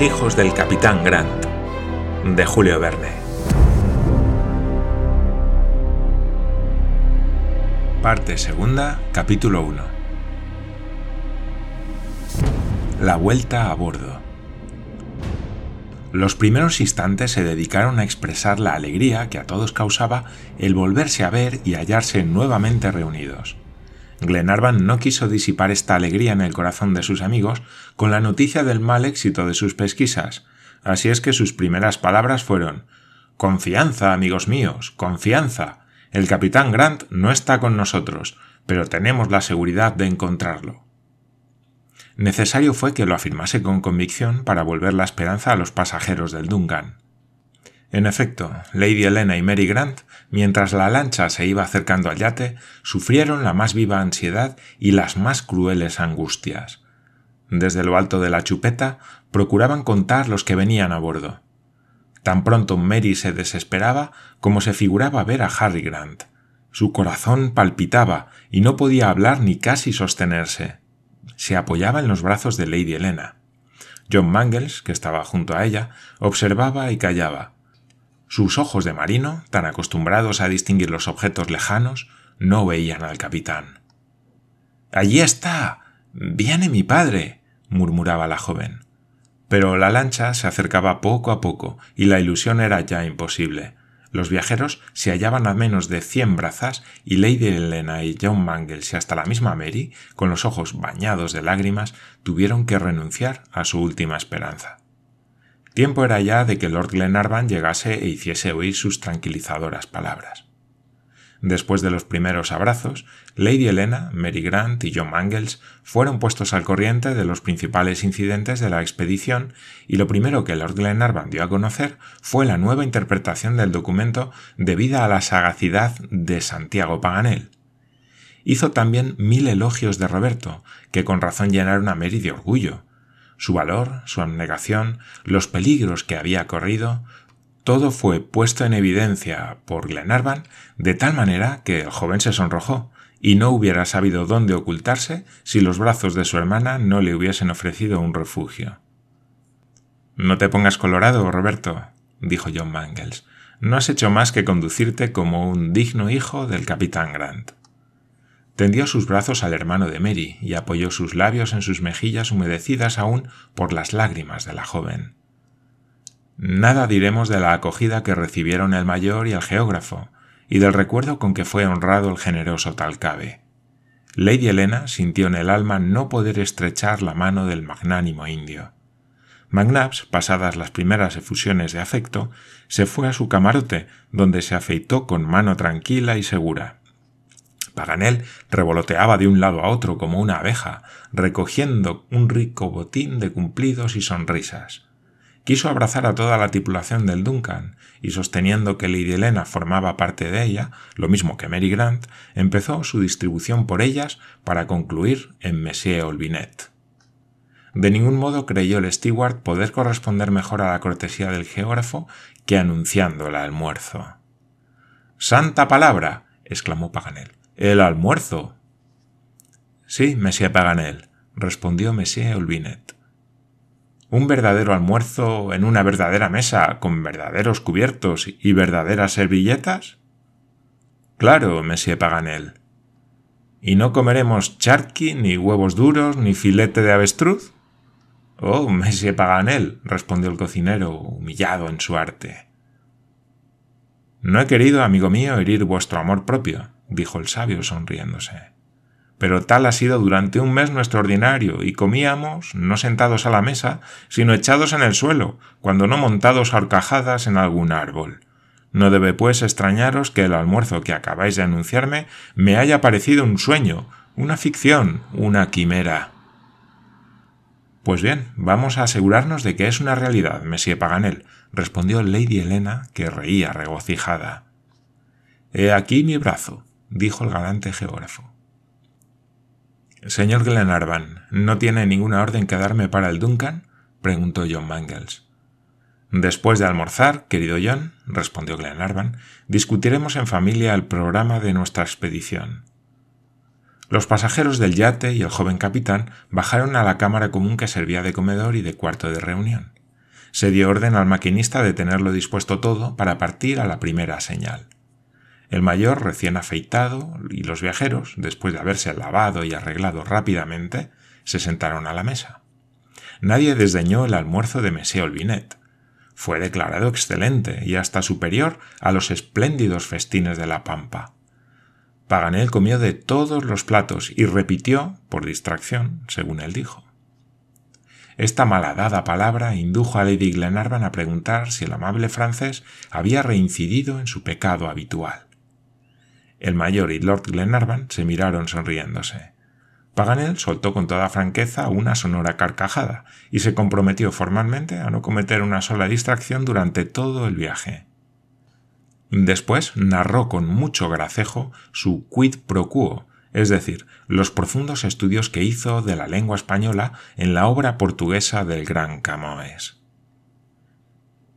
Hijos del capitán Grant, de Julio Verne. Parte segunda, capítulo 1. La vuelta a bordo. Los primeros instantes se dedicaron a expresar la alegría que a todos causaba el volverse a ver y hallarse nuevamente reunidos. Glenarvan no quiso disipar esta alegría en el corazón de sus amigos con la noticia del mal éxito de sus pesquisas, así es que sus primeras palabras fueron Confianza, amigos míos, confianza. El capitán Grant no está con nosotros, pero tenemos la seguridad de encontrarlo. Necesario fue que lo afirmase con convicción para volver la esperanza a los pasajeros del Duncan. En efecto, Lady Helena y Mary Grant, mientras la lancha se iba acercando al yate, sufrieron la más viva ansiedad y las más crueles angustias. Desde lo alto de la chupeta procuraban contar los que venían a bordo. Tan pronto Mary se desesperaba como se figuraba ver a Harry Grant. Su corazón palpitaba y no podía hablar ni casi sostenerse. Se apoyaba en los brazos de Lady Helena. John Mangles, que estaba junto a ella, observaba y callaba sus ojos de marino, tan acostumbrados a distinguir los objetos lejanos, no veían al capitán. Allí está. Viene mi padre. murmuraba la joven. Pero la lancha se acercaba poco a poco y la ilusión era ya imposible. Los viajeros se hallaban a menos de cien brazas y Lady Helena y John Mangles y hasta la misma Mary, con los ojos bañados de lágrimas, tuvieron que renunciar a su última esperanza. Tiempo era ya de que Lord Glenarvan llegase e hiciese oír sus tranquilizadoras palabras. Después de los primeros abrazos, Lady Helena, Mary Grant y John Mangles fueron puestos al corriente de los principales incidentes de la expedición y lo primero que Lord Glenarvan dio a conocer fue la nueva interpretación del documento debida a la sagacidad de Santiago Paganel. Hizo también mil elogios de Roberto, que con razón llenaron a Mary de orgullo, su valor, su abnegación, los peligros que había corrido, todo fue puesto en evidencia por Glenarvan de tal manera que el joven se sonrojó y no hubiera sabido dónde ocultarse si los brazos de su hermana no le hubiesen ofrecido un refugio. No te pongas colorado, Roberto, dijo John Mangles. No has hecho más que conducirte como un digno hijo del capitán Grant. Tendió sus brazos al hermano de Mary y apoyó sus labios en sus mejillas humedecidas aún por las lágrimas de la joven. Nada diremos de la acogida que recibieron el mayor y el geógrafo, y del recuerdo con que fue honrado el generoso Talcabe. Lady Helena sintió en el alma no poder estrechar la mano del magnánimo indio. McNabbs, pasadas las primeras efusiones de afecto, se fue a su camarote, donde se afeitó con mano tranquila y segura. Paganel revoloteaba de un lado a otro como una abeja, recogiendo un rico botín de cumplidos y sonrisas. Quiso abrazar a toda la tripulación del Duncan, y sosteniendo que Lady Helena formaba parte de ella, lo mismo que Mary Grant, empezó su distribución por ellas para concluir en Monsieur Olvinet. De ningún modo creyó el steward poder corresponder mejor a la cortesía del geógrafo que anunciando el almuerzo. ¡Santa palabra! exclamó Paganel. El almuerzo. Sí, Monsieur Paganel, respondió Monsieur Olvinet. Un verdadero almuerzo en una verdadera mesa, con verdaderos cubiertos y verdaderas servilletas? Claro, Monsieur Paganel. ¿Y no comeremos charqui, ni huevos duros, ni filete de avestruz? Oh, Monsieur Paganel, respondió el cocinero, humillado en su arte. No he querido, amigo mío, herir vuestro amor propio, dijo el sabio sonriéndose. Pero tal ha sido durante un mes nuestro ordinario, y comíamos, no sentados a la mesa, sino echados en el suelo, cuando no montados a horcajadas en algún árbol. No debe, pues, extrañaros que el almuerzo que acabáis de anunciarme me haya parecido un sueño, una ficción, una quimera. Pues bien, vamos a asegurarnos de que es una realidad, Monsieur Paganel, respondió Lady Helena, que reía regocijada. He aquí mi brazo dijo el galante geógrafo. Señor Glenarvan, ¿no tiene ninguna orden que darme para el Duncan? preguntó John Mangles. Después de almorzar, querido John, respondió Glenarvan, discutiremos en familia el programa de nuestra expedición. Los pasajeros del yate y el joven capitán bajaron a la cámara común que servía de comedor y de cuarto de reunión. Se dio orden al maquinista de tenerlo dispuesto todo para partir a la primera señal. El mayor recién afeitado y los viajeros, después de haberse lavado y arreglado rápidamente, se sentaron a la mesa. Nadie desdeñó el almuerzo de Monsieur Olvinet. Fue declarado excelente y hasta superior a los espléndidos festines de la Pampa. Paganel comió de todos los platos y repitió, por distracción, según él dijo. Esta malhadada palabra indujo a Lady Glenarvan a preguntar si el amable francés había reincidido en su pecado habitual. El mayor y Lord Glenarvan se miraron sonriéndose. Paganel soltó con toda franqueza una sonora carcajada y se comprometió formalmente a no cometer una sola distracción durante todo el viaje. Después narró con mucho gracejo su quid pro quo, es decir, los profundos estudios que hizo de la lengua española en la obra portuguesa del gran Camões.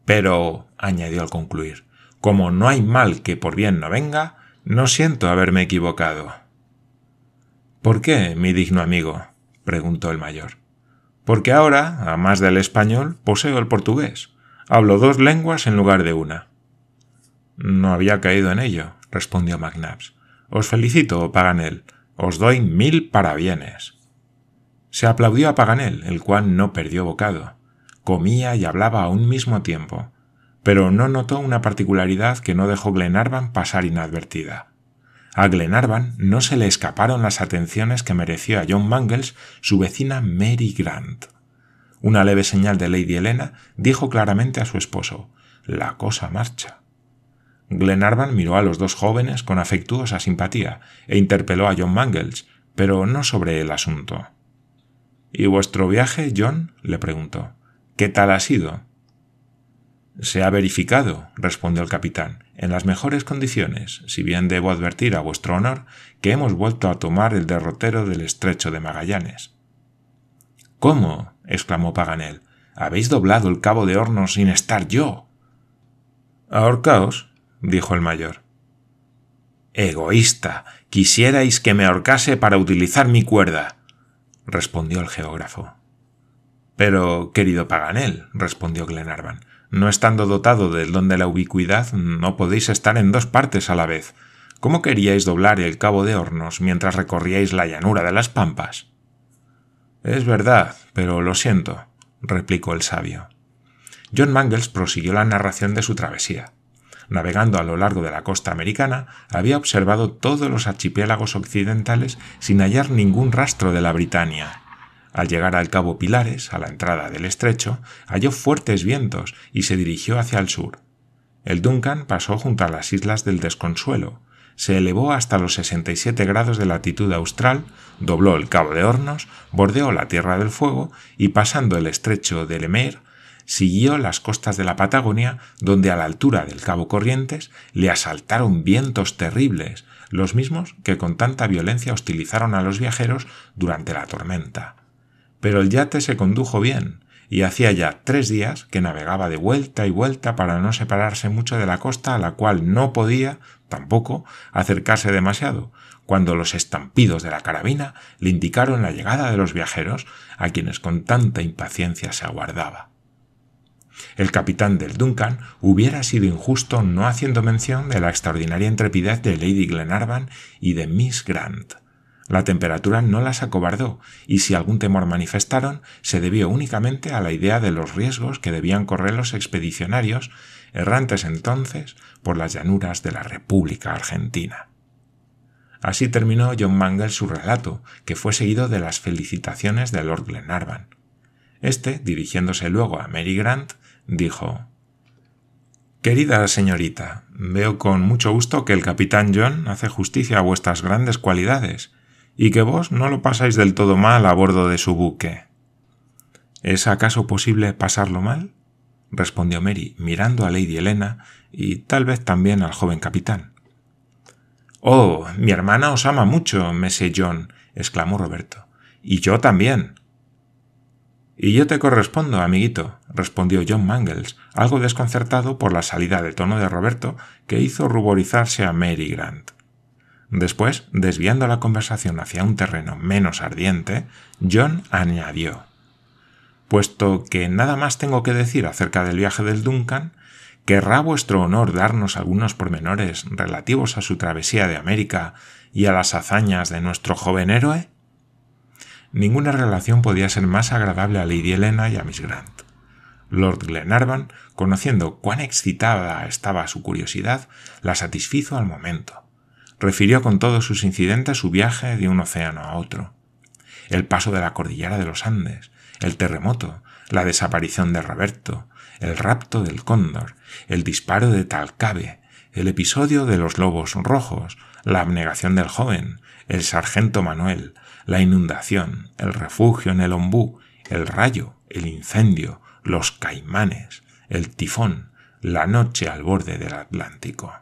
Pero, añadió al concluir, como no hay mal que por bien no venga, no siento haberme equivocado. ¿Por qué, mi digno amigo? preguntó el mayor. Porque ahora, a más del español, poseo el portugués. Hablo dos lenguas en lugar de una. No había caído en ello, respondió McNabbs. Os felicito, Paganel. Os doy mil parabienes. Se aplaudió a Paganel, el cual no perdió bocado. Comía y hablaba a un mismo tiempo pero no notó una particularidad que no dejó Glenarvan pasar inadvertida. A Glenarvan no se le escaparon las atenciones que mereció a John Mangles su vecina Mary Grant. Una leve señal de Lady Helena dijo claramente a su esposo La cosa marcha. Glenarvan miró a los dos jóvenes con afectuosa simpatía e interpeló a John Mangles, pero no sobre el asunto. ¿Y vuestro viaje, John? le preguntó. ¿Qué tal ha sido? Se ha verificado, respondió el capitán, en las mejores condiciones, si bien debo advertir a vuestro honor que hemos vuelto a tomar el derrotero del estrecho de Magallanes. ¿Cómo? exclamó Paganel. Habéis doblado el cabo de hornos sin estar yo. Ahorcaos, dijo el mayor. Egoísta. Quisierais que me ahorcase para utilizar mi cuerda, respondió el geógrafo. Pero, querido Paganel, respondió Glenarvan, no estando dotado del don de la ubicuidad, no podéis estar en dos partes a la vez. ¿Cómo queríais doblar el cabo de hornos mientras recorríais la llanura de las pampas? Es verdad, pero lo siento, replicó el sabio. John Mangles prosiguió la narración de su travesía. Navegando a lo largo de la costa americana, había observado todos los archipiélagos occidentales sin hallar ningún rastro de la Britania, al llegar al cabo Pilares, a la entrada del estrecho, halló fuertes vientos y se dirigió hacia el sur. El Duncan pasó junto a las islas del Desconsuelo, se elevó hasta los 67 grados de latitud austral, dobló el Cabo de Hornos, bordeó la Tierra del Fuego y pasando el estrecho de Lemer, siguió las costas de la Patagonia, donde a la altura del Cabo Corrientes le asaltaron vientos terribles, los mismos que con tanta violencia hostilizaron a los viajeros durante la tormenta pero el yate se condujo bien, y hacía ya tres días que navegaba de vuelta y vuelta para no separarse mucho de la costa a la cual no podía, tampoco, acercarse demasiado, cuando los estampidos de la carabina le indicaron la llegada de los viajeros a quienes con tanta impaciencia se aguardaba. El capitán del Duncan hubiera sido injusto no haciendo mención de la extraordinaria intrepidez de Lady Glenarvan y de Miss Grant. La temperatura no las acobardó, y si algún temor manifestaron, se debió únicamente a la idea de los riesgos que debían correr los expedicionarios, errantes entonces por las llanuras de la República Argentina. Así terminó John Mangles su relato, que fue seguido de las felicitaciones de Lord Glenarvan. Este, dirigiéndose luego a Mary Grant, dijo Querida señorita, veo con mucho gusto que el capitán John hace justicia a vuestras grandes cualidades y que vos no lo pasáis del todo mal a bordo de su buque. ¿Es acaso posible pasarlo mal? respondió Mary, mirando a Lady Helena y tal vez también al joven capitán. Oh, mi hermana os ama mucho, Mese John, exclamó Roberto. Y yo también. Y yo te correspondo, amiguito, respondió John Mangles, algo desconcertado por la salida de tono de Roberto que hizo ruborizarse a Mary Grant. Después, desviando la conversación hacia un terreno menos ardiente, John añadió puesto que nada más tengo que decir acerca del viaje del Duncan, ¿querrá vuestro honor darnos algunos pormenores relativos a su travesía de América y a las hazañas de nuestro joven héroe? Ninguna relación podía ser más agradable a Lady Helena y a Miss Grant. Lord Glenarvan, conociendo cuán excitada estaba su curiosidad, la satisfizo al momento. Refirió con todos sus incidentes su viaje de un océano a otro. El paso de la cordillera de los Andes, el terremoto, la desaparición de Roberto, el rapto del cóndor, el disparo de Talcabe, el episodio de los lobos rojos, la abnegación del joven, el sargento Manuel, la inundación, el refugio en el ombú, el rayo, el incendio, los caimanes, el tifón, la noche al borde del Atlántico.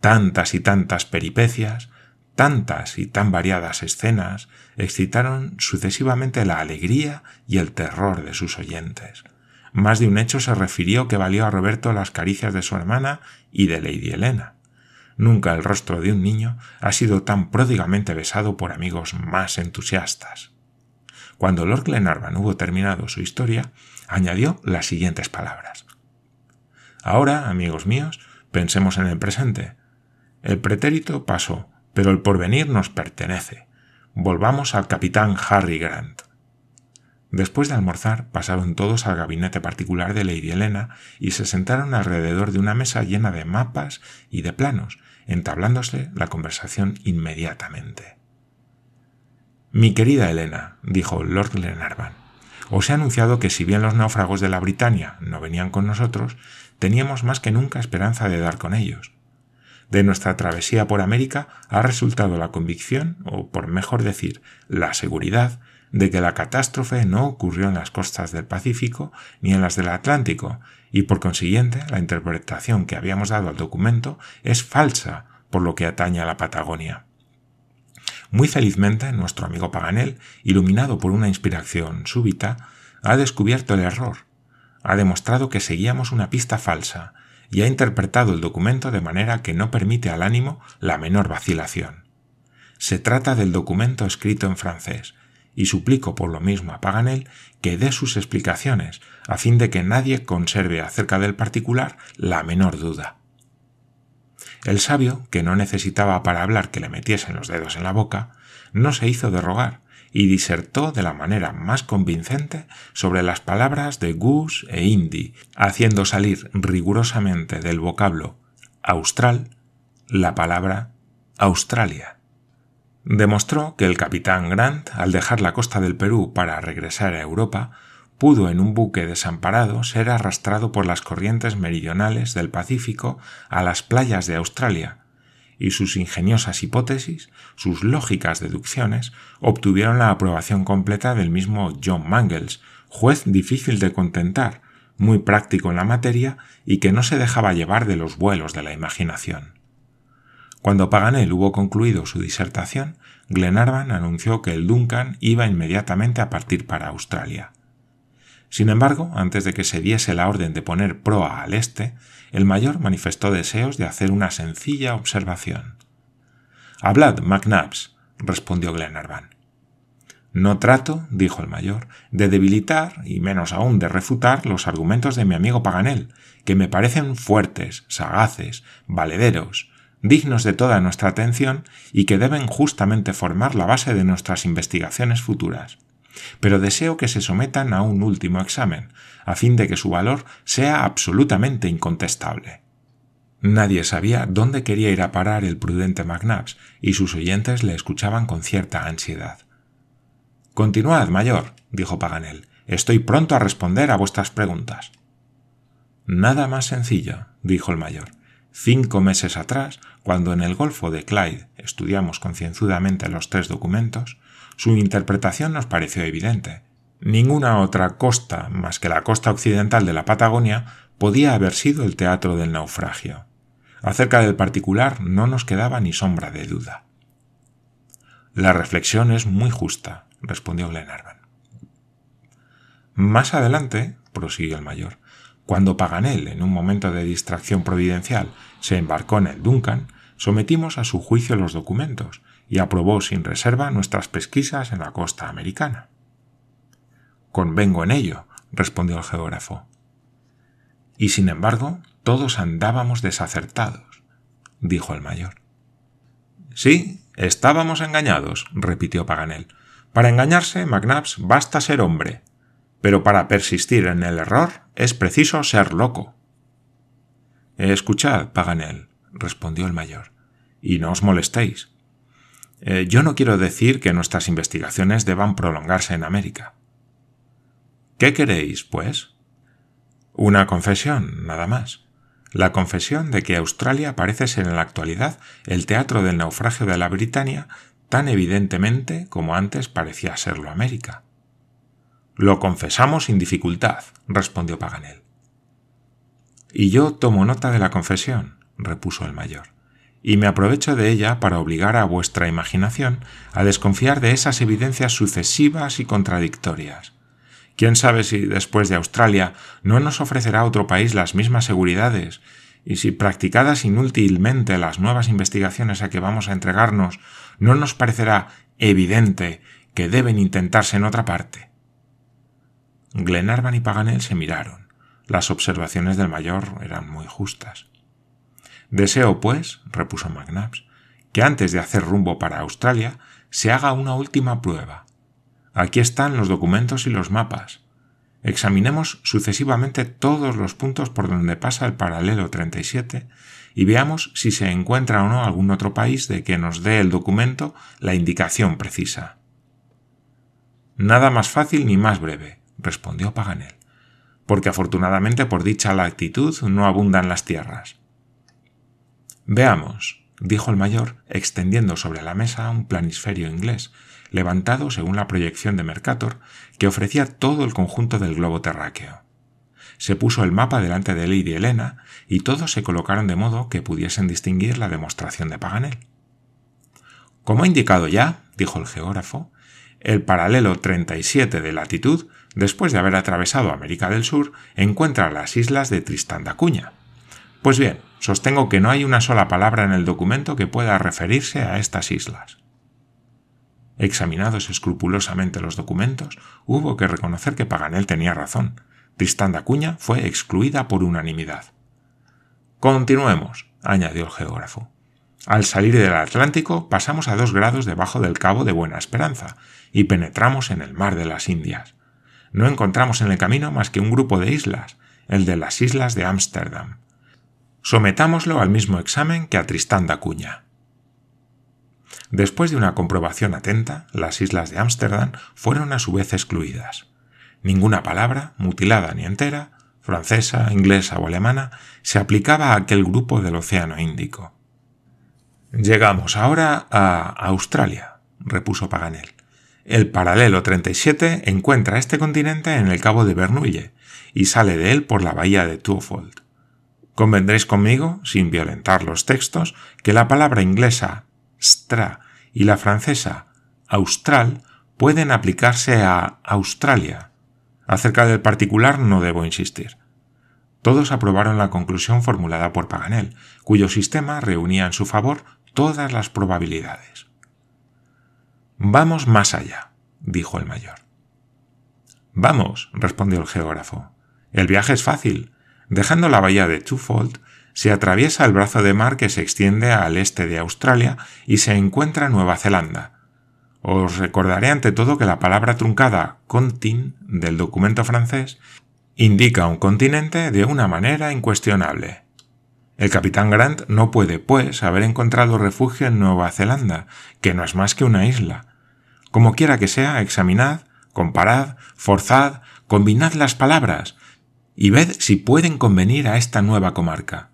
Tantas y tantas peripecias, tantas y tan variadas escenas excitaron sucesivamente la alegría y el terror de sus oyentes. Más de un hecho se refirió que valió a Roberto las caricias de su hermana y de Lady Helena. Nunca el rostro de un niño ha sido tan pródigamente besado por amigos más entusiastas. Cuando Lord Glenarvan hubo terminado su historia, añadió las siguientes palabras. Ahora, amigos míos, pensemos en el presente. El pretérito pasó, pero el porvenir nos pertenece. Volvamos al capitán Harry Grant. Después de almorzar, pasaron todos al gabinete particular de Lady Helena y se sentaron alrededor de una mesa llena de mapas y de planos, entablándose la conversación inmediatamente. Mi querida Helena, dijo Lord Glenarvan, os he anunciado que si bien los náufragos de la Britania no venían con nosotros, teníamos más que nunca esperanza de dar con ellos. De nuestra travesía por América ha resultado la convicción, o por mejor decir, la seguridad, de que la catástrofe no ocurrió en las costas del Pacífico ni en las del Atlántico, y por consiguiente la interpretación que habíamos dado al documento es falsa por lo que atañe a la Patagonia. Muy felizmente, nuestro amigo Paganel, iluminado por una inspiración súbita, ha descubierto el error, ha demostrado que seguíamos una pista falsa y ha interpretado el documento de manera que no permite al ánimo la menor vacilación. Se trata del documento escrito en francés, y suplico por lo mismo a Paganel que dé sus explicaciones, a fin de que nadie conserve acerca del particular la menor duda. El sabio, que no necesitaba para hablar que le metiesen los dedos en la boca, no se hizo de rogar y disertó de la manera más convincente sobre las palabras de Goose e Indy, haciendo salir rigurosamente del vocablo austral la palabra Australia. Demostró que el capitán Grant, al dejar la costa del Perú para regresar a Europa, pudo en un buque desamparado ser arrastrado por las corrientes meridionales del Pacífico a las playas de Australia, y sus ingeniosas hipótesis, sus lógicas deducciones, obtuvieron la aprobación completa del mismo John Mangles, juez difícil de contentar, muy práctico en la materia y que no se dejaba llevar de los vuelos de la imaginación. Cuando Paganel hubo concluido su disertación, Glenarvan anunció que el Duncan iba inmediatamente a partir para Australia. Sin embargo, antes de que se diese la orden de poner proa al este, el mayor manifestó deseos de hacer una sencilla observación. Hablad, McNabbs, respondió Glenarvan. No trato, dijo el mayor, de debilitar, y menos aún de refutar, los argumentos de mi amigo Paganel, que me parecen fuertes, sagaces, valederos, dignos de toda nuestra atención y que deben justamente formar la base de nuestras investigaciones futuras. Pero deseo que se sometan a un último examen, a fin de que su valor sea absolutamente incontestable. Nadie sabía dónde quería ir a parar el prudente McNabbs, y sus oyentes le escuchaban con cierta ansiedad. Continuad, mayor, dijo Paganel. Estoy pronto a responder a vuestras preguntas. Nada más sencillo, dijo el mayor. Cinco meses atrás, cuando en el Golfo de Clyde estudiamos concienzudamente los tres documentos, su interpretación nos pareció evidente. Ninguna otra costa más que la costa occidental de la Patagonia podía haber sido el teatro del naufragio. Acerca del particular no nos quedaba ni sombra de duda. La reflexión es muy justa, respondió Glenarvan. Más adelante, prosiguió el mayor, cuando Paganel, en un momento de distracción providencial, se embarcó en el Duncan, sometimos a su juicio los documentos y aprobó sin reserva nuestras pesquisas en la costa americana. Convengo en ello, respondió el geógrafo. Y sin embargo, todos andábamos desacertados, dijo el mayor. Sí, estábamos engañados, repitió Paganel. Para engañarse, McNabbs, basta ser hombre, pero para persistir en el error es preciso ser loco. Escuchad, Paganel, respondió el mayor, y no os molestéis. Eh, yo no quiero decir que nuestras investigaciones deban prolongarse en América. ¿Qué queréis, pues? Una confesión, nada más. La confesión de que Australia parece ser en la actualidad el teatro del naufragio de la Britania tan evidentemente como antes parecía serlo América. Lo confesamos sin dificultad, respondió Paganel. Y yo tomo nota de la confesión, repuso el mayor, y me aprovecho de ella para obligar a vuestra imaginación a desconfiar de esas evidencias sucesivas y contradictorias. ¿Quién sabe si después de Australia no nos ofrecerá otro país las mismas seguridades y si practicadas inútilmente las nuevas investigaciones a que vamos a entregarnos, no nos parecerá evidente que deben intentarse en otra parte. Glenarvan y Paganel se miraron. Las observaciones del mayor eran muy justas. Deseo, pues, repuso McNabbs, que antes de hacer rumbo para Australia se haga una última prueba. Aquí están los documentos y los mapas. Examinemos sucesivamente todos los puntos por donde pasa el paralelo 37 y veamos si se encuentra o no algún otro país de que nos dé el documento la indicación precisa. Nada más fácil ni más breve, respondió Paganel, porque afortunadamente por dicha latitud no abundan las tierras. Veamos, dijo el mayor, extendiendo sobre la mesa un planisferio inglés, levantado según la proyección de Mercator, que ofrecía todo el conjunto del globo terráqueo. Se puso el mapa delante de él y de Elena, y todos se colocaron de modo que pudiesen distinguir la demostración de Paganel. Como he indicado ya, dijo el geógrafo, el paralelo 37 de latitud, después de haber atravesado América del Sur, encuentra las islas de Tristán da Cunha. Pues bien, sostengo que no hay una sola palabra en el documento que pueda referirse a estas islas. Examinados escrupulosamente los documentos, hubo que reconocer que Paganel tenía razón. Tristán da Cunha fue excluida por unanimidad. Continuemos, añadió el geógrafo. Al salir del Atlántico pasamos a dos grados debajo del Cabo de Buena Esperanza y penetramos en el mar de las Indias. No encontramos en el camino más que un grupo de islas, el de las islas de Ámsterdam. Sometámoslo al mismo examen que a Tristán da Cunha. Después de una comprobación atenta, las islas de Ámsterdam fueron a su vez excluidas. Ninguna palabra, mutilada ni entera, francesa, inglesa o alemana, se aplicaba a aquel grupo del Océano Índico. Llegamos ahora a Australia, repuso Paganel. El paralelo 37 encuentra este continente en el cabo de Bernuille y sale de él por la bahía de Twofold. Convendréis conmigo, sin violentar los textos, que la palabra inglesa stra y la francesa austral pueden aplicarse a Australia. Acerca del particular no debo insistir. Todos aprobaron la conclusión formulada por Paganel, cuyo sistema reunía en su favor todas las probabilidades. Vamos más allá, dijo el mayor. Vamos, respondió el geógrafo. El viaje es fácil. Dejando la bahía de Twofold, se atraviesa el brazo de mar que se extiende al este de Australia y se encuentra Nueva Zelanda. Os recordaré ante todo que la palabra truncada contin del documento francés indica un continente de una manera incuestionable. El capitán Grant no puede, pues, haber encontrado refugio en Nueva Zelanda, que no es más que una isla. Como quiera que sea, examinad, comparad, forzad, combinad las palabras y ved si pueden convenir a esta nueva comarca.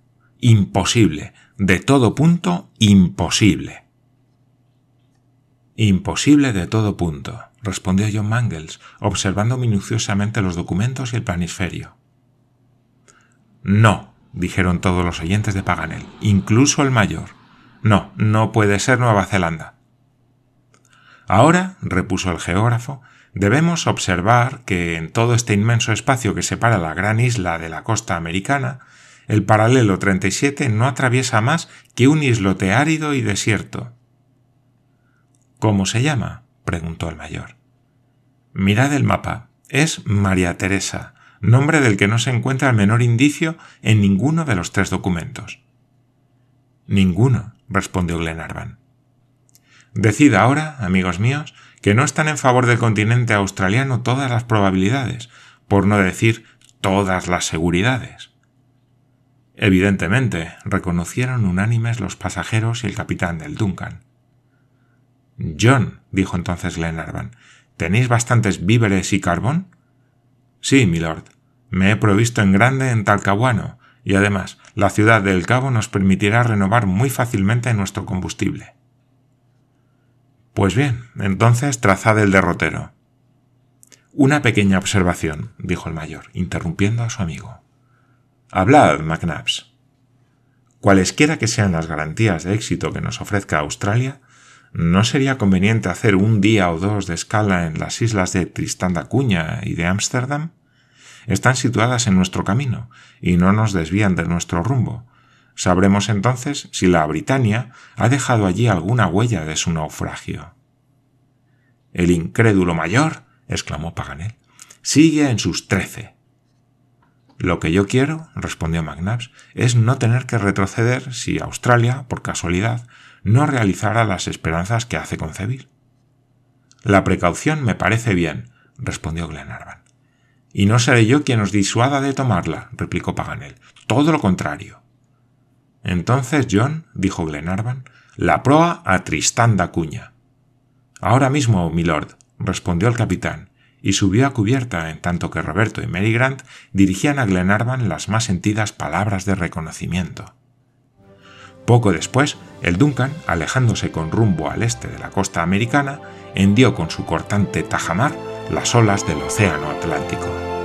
Imposible. De todo punto, imposible. Imposible de todo punto, respondió John Mangles, observando minuciosamente los documentos y el planisferio. No, dijeron todos los oyentes de Paganel, incluso el mayor. No, no puede ser Nueva Zelanda. Ahora, repuso el geógrafo, debemos observar que en todo este inmenso espacio que separa la gran isla de la costa americana, el paralelo 37 no atraviesa más que un islote árido y desierto. ¿Cómo se llama? preguntó el mayor. Mirad el mapa. Es María Teresa, nombre del que no se encuentra el menor indicio en ninguno de los tres documentos. Ninguno, respondió Glenarvan. Decid ahora, amigos míos, que no están en favor del continente australiano todas las probabilidades, por no decir todas las seguridades. Evidentemente, reconocieron unánimes los pasajeros y el capitán del Duncan. John, dijo entonces Glenarvan, ¿tenéis bastantes víveres y carbón? Sí, milord. Me he provisto en grande en Talcahuano, y además la ciudad del Cabo nos permitirá renovar muy fácilmente nuestro combustible. Pues bien, entonces trazad el derrotero. Una pequeña observación, dijo el mayor, interrumpiendo a su amigo. Hablad, McNabbs. Cualesquiera que sean las garantías de éxito que nos ofrezca Australia, ¿no sería conveniente hacer un día o dos de escala en las islas de Tristán da Cuña y de Ámsterdam? Están situadas en nuestro camino y no nos desvían de nuestro rumbo, Sabremos entonces si la Britania ha dejado allí alguna huella de su naufragio. El incrédulo mayor, exclamó Paganel, sigue en sus trece. Lo que yo quiero, respondió McNabbs, es no tener que retroceder si Australia, por casualidad, no realizara las esperanzas que hace concebir. La precaución me parece bien, respondió Glenarvan. Y no seré yo quien os disuada de tomarla, replicó Paganel. Todo lo contrario. Entonces John, dijo Glenarvan, la proa a Tristán da Cuña. Ahora mismo, milord, respondió el capitán, y subió a cubierta en tanto que Roberto y Mary Grant dirigían a Glenarvan las más sentidas palabras de reconocimiento. Poco después, el Duncan, alejándose con rumbo al este de la costa americana, hendió con su cortante tajamar las olas del Océano Atlántico.